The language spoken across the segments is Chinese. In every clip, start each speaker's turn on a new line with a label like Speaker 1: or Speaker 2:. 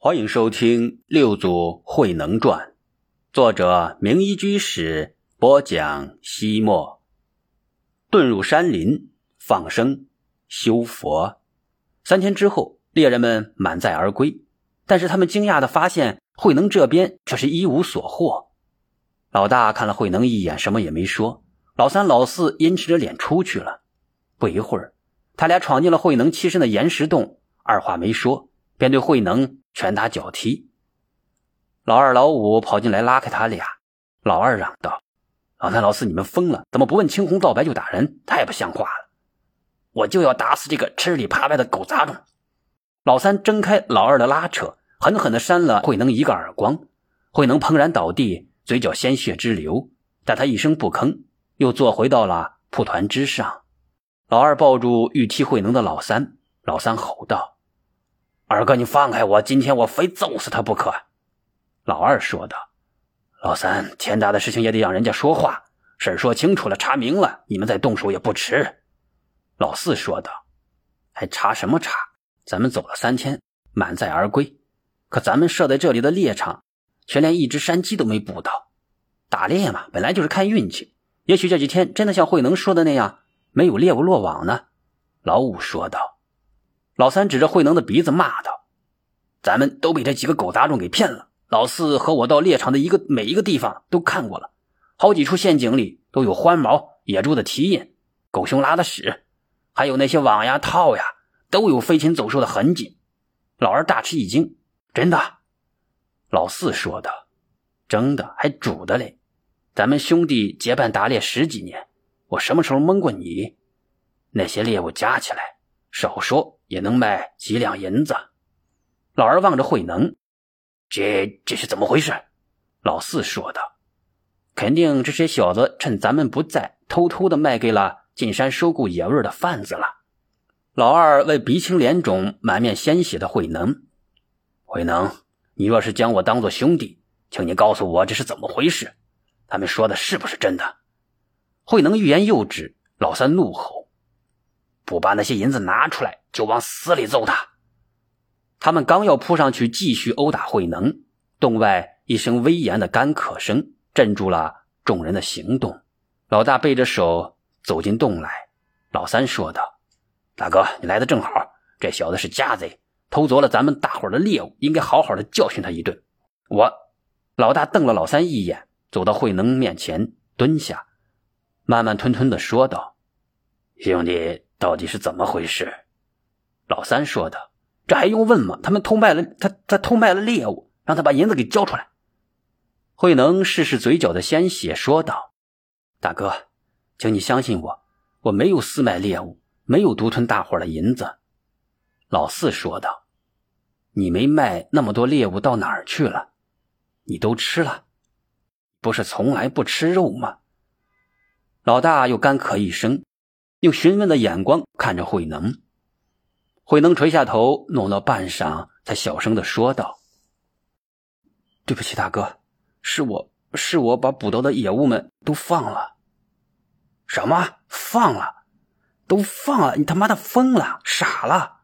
Speaker 1: 欢迎收听《六祖慧能传》，作者名医居士播讲。西莫遁入山林，放生修佛。三天之后，猎人们满载而归，但是他们惊讶的发现，慧能这边却是一无所获。老大看了慧能一眼，什么也没说。老三、老四阴沉着脸出去了。不一会儿，他俩闯进了慧能栖身的岩石洞，二话没说，便对慧能。拳打脚踢，老二、老五跑进来拉开他俩。老二嚷道：“老三、老四，你们疯了？怎么不问青红皂白就打人？太不像话了！我就要打死这个吃里扒外的狗杂种！”老三挣开老二的拉扯，狠狠地扇了慧能一个耳光。慧能砰然倒地，嘴角鲜血直流，但他一声不吭，又坐回到了蒲团之上。老二抱住欲踢慧能的老三，老三吼道。二哥，你放开我！今天我非揍死他不可。”老二说道。“老三，天大的事情也得让人家说话，事说清楚了，查明了，你们再动手也不迟。”老四说道。“还查什么查？咱们走了三天，满载而归，可咱们设在这里的猎场，却连一只山鸡都没捕到。打猎嘛，本来就是看运气，也许这几天真的像慧能说的那样，没有猎物落网呢。”老五说道。老三指着慧能的鼻子骂道：“咱们都被这几个狗杂种给骗了。老四和我到猎场的一个每一个地方都看过了，好几处陷阱里都有獾毛、野猪的蹄印、狗熊拉的屎，还有那些网呀、套呀，都有飞禽走兽的痕迹。”老二大吃一惊：“真的？”老四说道：“蒸的，还煮的嘞。咱们兄弟结伴打猎十几年，我什么时候蒙过你？那些猎物加起来，少说。”也能卖几两银子。老二望着慧能，这这是怎么回事？老四说道：“肯定这些小子趁咱们不在，偷偷的卖给了进山收购野味的贩子了。”老二问鼻青脸肿、满面鲜血的慧能：“慧能，你若是将我当做兄弟，请你告诉我这是怎么回事？他们说的是不是真的？”慧能欲言又止，老三怒吼。不把那些银子拿出来，就往死里揍他！他们刚要扑上去继续殴打慧能，洞外一声威严的干咳声镇住了众人的行动。老大背着手走进洞来，老三说道：“大哥，你来的正好，这小子是家贼，偷走了咱们大伙的猎物，应该好好的教训他一顿。”我，老大瞪了老三一眼，走到慧能面前蹲下，慢慢吞吞的说道：“兄弟。”到底是怎么回事？老三说的，这还用问吗？他们偷卖了他，他偷卖了猎物，让他把银子给交出来。慧能试试嘴角的鲜血，说道：“大哥，请你相信我，我没有私卖猎物，没有独吞大伙的银子。”老四说道：“你没卖那么多猎物到哪儿去了？你都吃了？不是从来不吃肉吗？”老大又干咳一声。用询问的眼光看着慧能，慧能垂下头，诺诺半晌，才小声的说道：“对不起，大哥，是我是我把捕到的野物们都放了。”“什么放了？都放了？你他妈的疯了，傻了？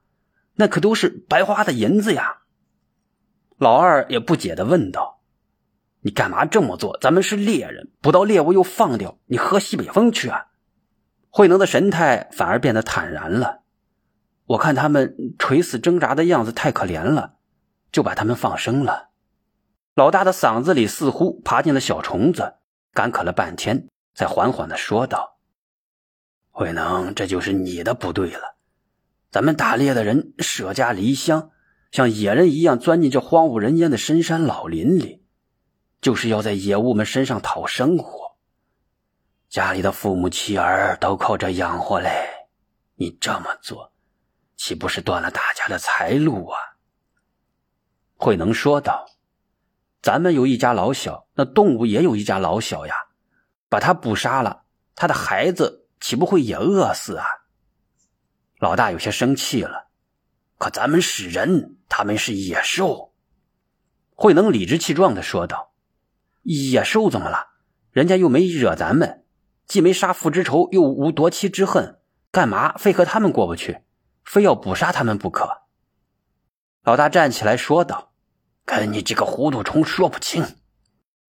Speaker 1: 那可都是白花的银子呀！”老二也不解的问道：“你干嘛这么做？咱们是猎人，捕到猎物又放掉，你喝西北风去啊？”慧能的神态反而变得坦然了。我看他们垂死挣扎的样子太可怜了，就把他们放生了。老大的嗓子里似乎爬进了小虫子，干咳了半天，才缓缓的说道：“慧能，这就是你的不对了。咱们打猎的人舍家离乡，像野人一样钻进这荒无人烟的深山老林里，就是要在野物们身上讨生活。”家里的父母妻儿都靠这养活嘞，你这么做，岂不是断了大家的财路啊？慧能说道：“咱们有一家老小，那动物也有一家老小呀，把他捕杀了，他的孩子岂不会也饿死啊？”老大有些生气了，可咱们是人，他们是野兽。慧能理直气壮的说道：“野兽怎么了？人家又没惹咱们。”既没杀父之仇，又无夺妻之恨，干嘛非和他们过不去？非要捕杀他们不可？老大站起来说道：“跟你这个糊涂虫说不清。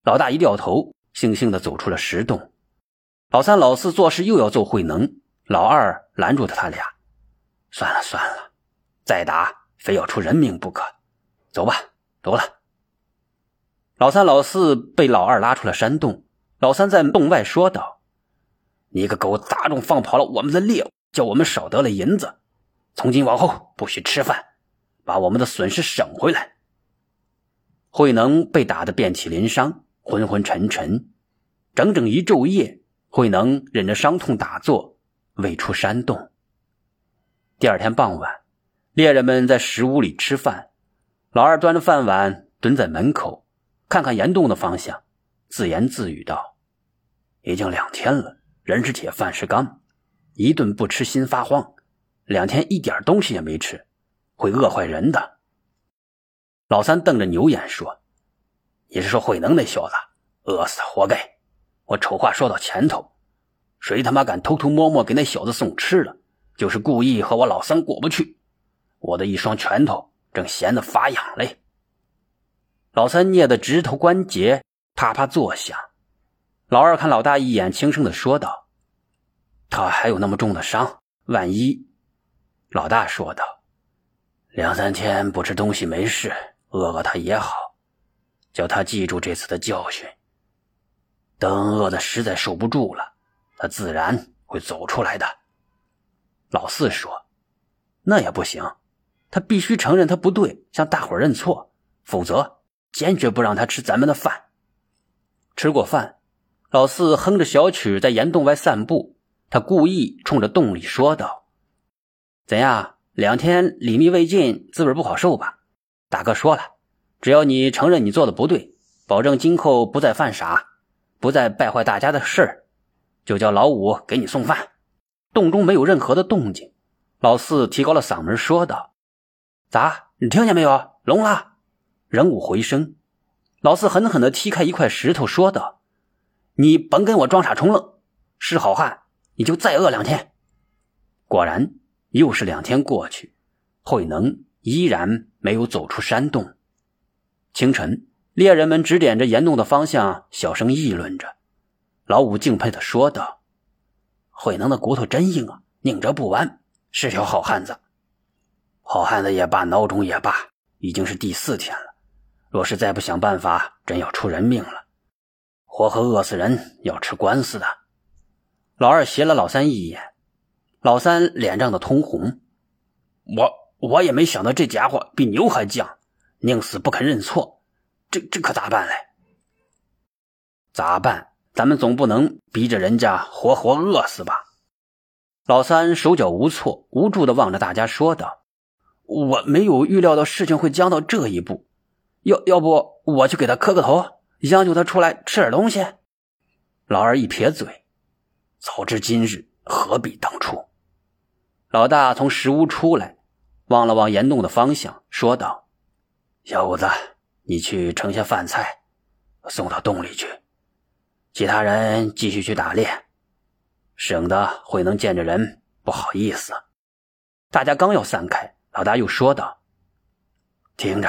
Speaker 1: 老大一掉头，悻悻地走出了石洞。老三、老四做事又要揍慧能，老二拦住了他俩：“算了算了，再打非要出人命不可。走吧，走了。”老三、老四被老二拉出了山洞。老三在洞外说道：“你个狗，杂种放跑了我们的猎物，叫我们少得了银子。从今往后不许吃饭，把我们的损失省回来。”慧能被打得遍体鳞伤，昏昏沉沉，整整一昼夜，慧能忍着伤痛打坐，未出山洞。第二天傍晚，猎人们在石屋里吃饭，老二端着饭碗蹲在门口，看看岩洞的方向，自言自语道：“已经两天了，人是铁，饭是钢，一顿不吃心发慌，两天一点东西也没吃，会饿坏人的。”老三瞪着牛眼说：“你是说慧能那小子饿死活该？我丑话说到前头，谁他妈敢偷偷摸摸给那小子送吃的，就是故意和我老三过不去。我的一双拳头正闲得发痒嘞。”老三捏的指头关节啪啪作响。老二看老大一眼，轻声的说道：“他还有那么重的伤，万一……”老大说道：“两三天不吃东西没事。”饿饿他也好，叫他记住这次的教训。等饿的实在受不住了，他自然会走出来的。老四说：“那也不行，他必须承认他不对，向大伙认错，否则坚决不让他吃咱们的饭。”吃过饭，老四哼着小曲在岩洞外散步。他故意冲着洞里说道：“怎样？两天里密未尽，滋味不好受吧？”大哥说了，只要你承认你做的不对，保证今后不再犯傻，不再败坏大家的事儿，就叫老五给你送饭。洞中没有任何的动静，老四提高了嗓门说道：“咋？你听见没有？聋了？”仍无回声。老四狠狠地踢开一块石头，说道：“你甭跟我装傻充愣，是好汉你就再饿两天。”果然，又是两天过去，慧能。依然没有走出山洞。清晨，猎人们指点着岩洞的方向，小声议论着。老五敬佩的说道：“慧能的骨头真硬啊，拧着不弯，是条好汉子。好汉子也罢，孬种也罢，已经是第四天了。若是再不想办法，真要出人命了。活活饿死人，要吃官司的。”老二斜了老三一眼，老三脸涨得通红。我。我也没想到这家伙比牛还犟，宁死不肯认错，这这可咋办嘞？咋办？咱们总不能逼着人家活活饿死吧？老三手脚无措，无助的望着大家说道：“我没有预料到事情会僵到这一步，要要不我去给他磕个头，央求他出来吃点东西。”老二一撇嘴：“早知今日，何必当初？”老大从石屋出来。望了望岩洞的方向，说道：“小伙子，你去盛下饭菜，送到洞里去。其他人继续去打猎，省得会能见着人不好意思。”大家刚要散开，老大又说道：“听着，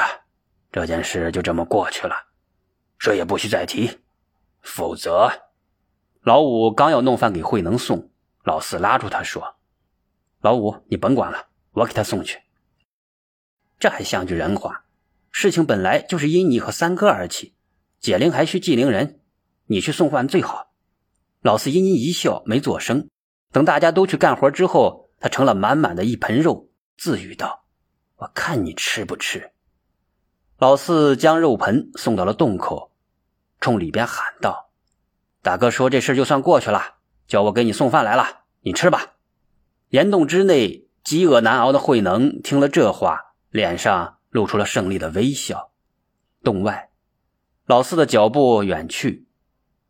Speaker 1: 这件事就这么过去了，这也不许再提，否则……”老五刚要弄饭给慧能送，老四拉住他说：“老五，你甭管了，我给他送去。”这还像句人话，事情本来就是因你和三哥而起，解铃还需系铃人，你去送饭最好。老四阴阴一笑，没作声。等大家都去干活之后，他盛了满满的一盆肉，自语道：“我看你吃不吃。”老四将肉盆送到了洞口，冲里边喊道：“大哥说这事就算过去了，叫我给你送饭来了，你吃吧。”岩洞之内，饥饿难熬的慧能听了这话。脸上露出了胜利的微笑。洞外，老四的脚步远去，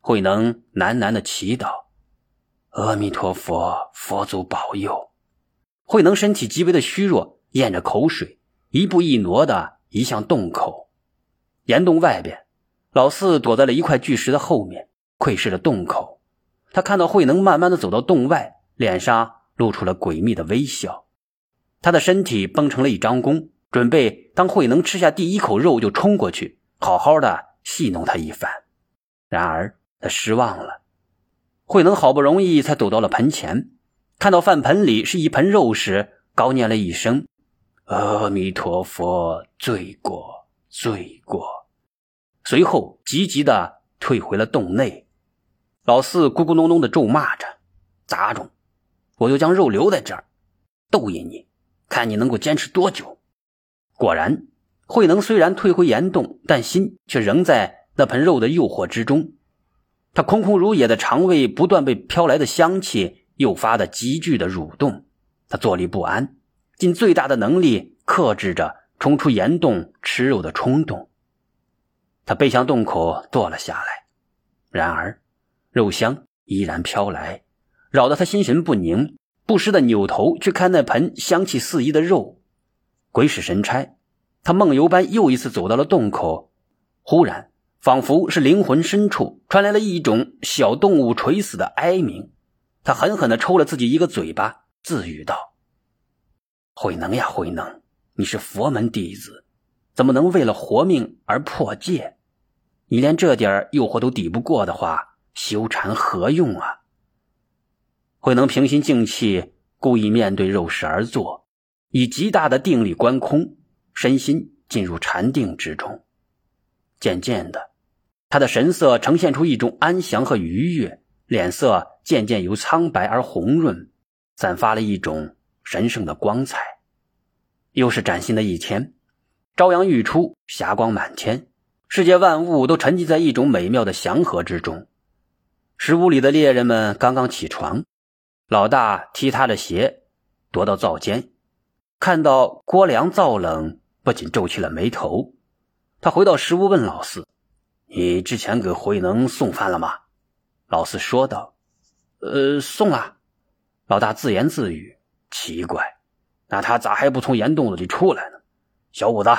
Speaker 1: 慧能喃喃的祈祷：“阿弥陀佛，佛祖保佑。”慧能身体极为的虚弱，咽着口水，一步一挪的移向洞口。岩洞外边，老四躲在了一块巨石的后面，窥视着洞口。他看到慧能慢慢的走到洞外，脸上露出了诡秘的微笑。他的身体绷成了一张弓。准备当慧能吃下第一口肉就冲过去，好好的戏弄他一番。然而他失望了。慧能好不容易才走到了盆前，看到饭盆里是一盆肉时，高念了一声：“阿弥陀佛，罪过，罪过。”随后急急的退回了洞内。老四咕咕哝哝的咒骂着：“杂种，我就将肉留在这儿，逗引你，看你能够坚持多久。”果然，慧能虽然退回岩洞，但心却仍在那盆肉的诱惑之中。他空空如也的肠胃不断被飘来的香气诱发的急剧的蠕动，他坐立不安，尽最大的能力克制着冲出岩洞吃肉的冲动。他背向洞口坐了下来，然而肉香依然飘来，扰得他心神不宁，不时的扭头去看那盆香气四溢的肉。鬼使神差，他梦游般又一次走到了洞口，忽然。仿佛是灵魂深处传来了一种小动物垂死的哀鸣，他狠狠地抽了自己一个嘴巴，自语道：“慧能呀，慧能，你是佛门弟子，怎么能为了活命而破戒？你连这点诱惑都抵不过的话，修禅何用啊？”慧能平心静气，故意面对肉食而坐，以极大的定力观空，身心进入禅定之中，渐渐的。他的神色呈现出一种安详和愉悦，脸色渐渐由苍白而红润，散发了一种神圣的光彩。又是崭新的一天，朝阳欲出，霞光满天，世界万物都沉浸在一种美妙的祥和之中。石屋里的猎人们刚刚起床，老大踢他的鞋，踱到灶间，看到锅凉灶冷，不禁皱起了眉头。他回到石屋，问老四。你之前给慧能送饭了吗？老四说道：“呃，送了。”老大自言自语：“奇怪，那他咋还不从岩洞子里出来呢？”小五子，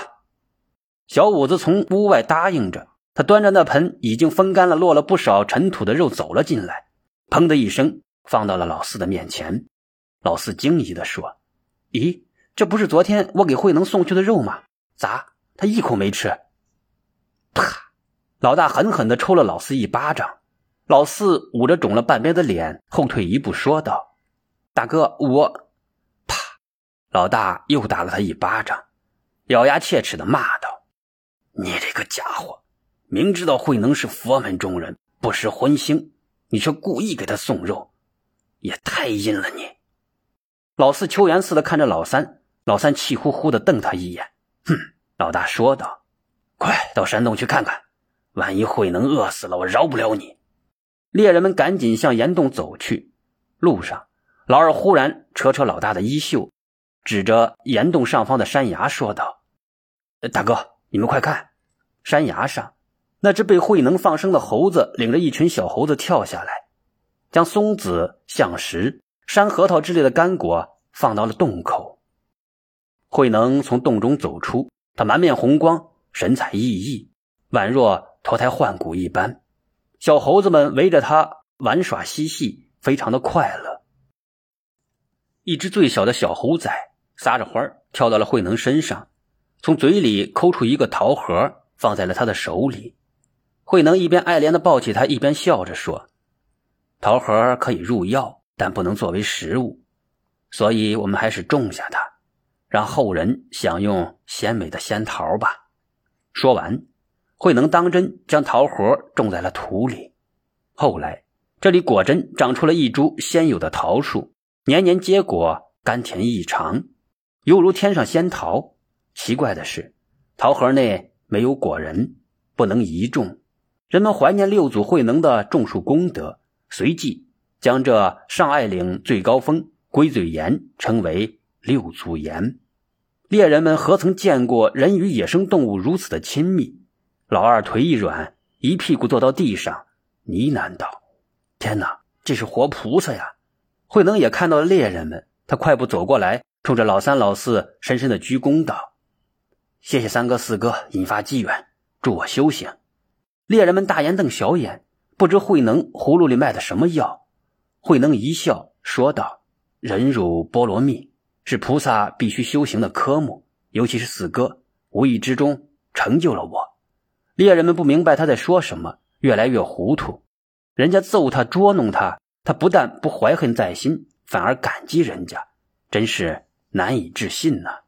Speaker 1: 小五子从屋外答应着，他端着那盆已经风干了、落了不少尘土的肉走了进来，砰的一声放到了老四的面前。老四惊疑的说：“咦，这不是昨天我给慧能送去的肉吗？咋他一口没吃？”啪！老大狠狠地抽了老四一巴掌，老四捂着肿了半边的脸，后退一步说道：“大哥，我……”啪！老大又打了他一巴掌，咬牙切齿的骂道：“你这个家伙，明知道慧能是佛门中人，不识荤腥，你却故意给他送肉，也太阴了你！”老四秋颜似的看着老三，老三气呼呼的瞪他一眼，哼！老大说道：“快到山洞去看看。”万一慧能饿死了，我饶不了你！猎人们赶紧向岩洞走去。路上，老二忽然扯扯老大的衣袖，指着岩洞上方的山崖说道：“大哥，你们快看，山崖上那只被慧能放生的猴子，领着一群小猴子跳下来，将松子、橡实、山核桃之类的干果放到了洞口。慧能从洞中走出，他满面红光，神采奕奕，宛若……脱胎换骨一般，小猴子们围着他玩耍嬉戏，非常的快乐。一只最小的小猴崽撒着欢跳到了慧能身上，从嘴里抠出一个桃核，放在了他的手里。慧能一边爱怜的抱起他，一边笑着说：“桃核可以入药，但不能作为食物，所以我们还是种下它，让后人享用鲜美的仙桃吧。”说完。慧能当真将桃核种在了土里，后来这里果真长出了一株鲜有的桃树，年年结果，甘甜异常，犹如天上仙桃。奇怪的是，桃核内没有果仁，不能移种。人们怀念六祖慧能的种树功德，随即将这上爱岭最高峰龟嘴岩称为六祖岩。猎人们何曾见过人与野生动物如此的亲密？老二腿一软，一屁股坐到地上，呢喃道：“天哪，这是活菩萨呀！”慧能也看到了猎人们，他快步走过来，冲着老三、老四深深的鞠躬道：“谢谢三哥、四哥引发机缘，助我修行。”猎人们大眼瞪小眼，不知慧能葫芦里卖的什么药。慧能一笑说道：“忍辱波罗蜜是菩萨必须修行的科目，尤其是四哥，无意之中成就了我。猎人们不明白他在说什么，越来越糊涂。人家揍他、捉弄他，他不但不怀恨在心，反而感激人家，真是难以置信呐。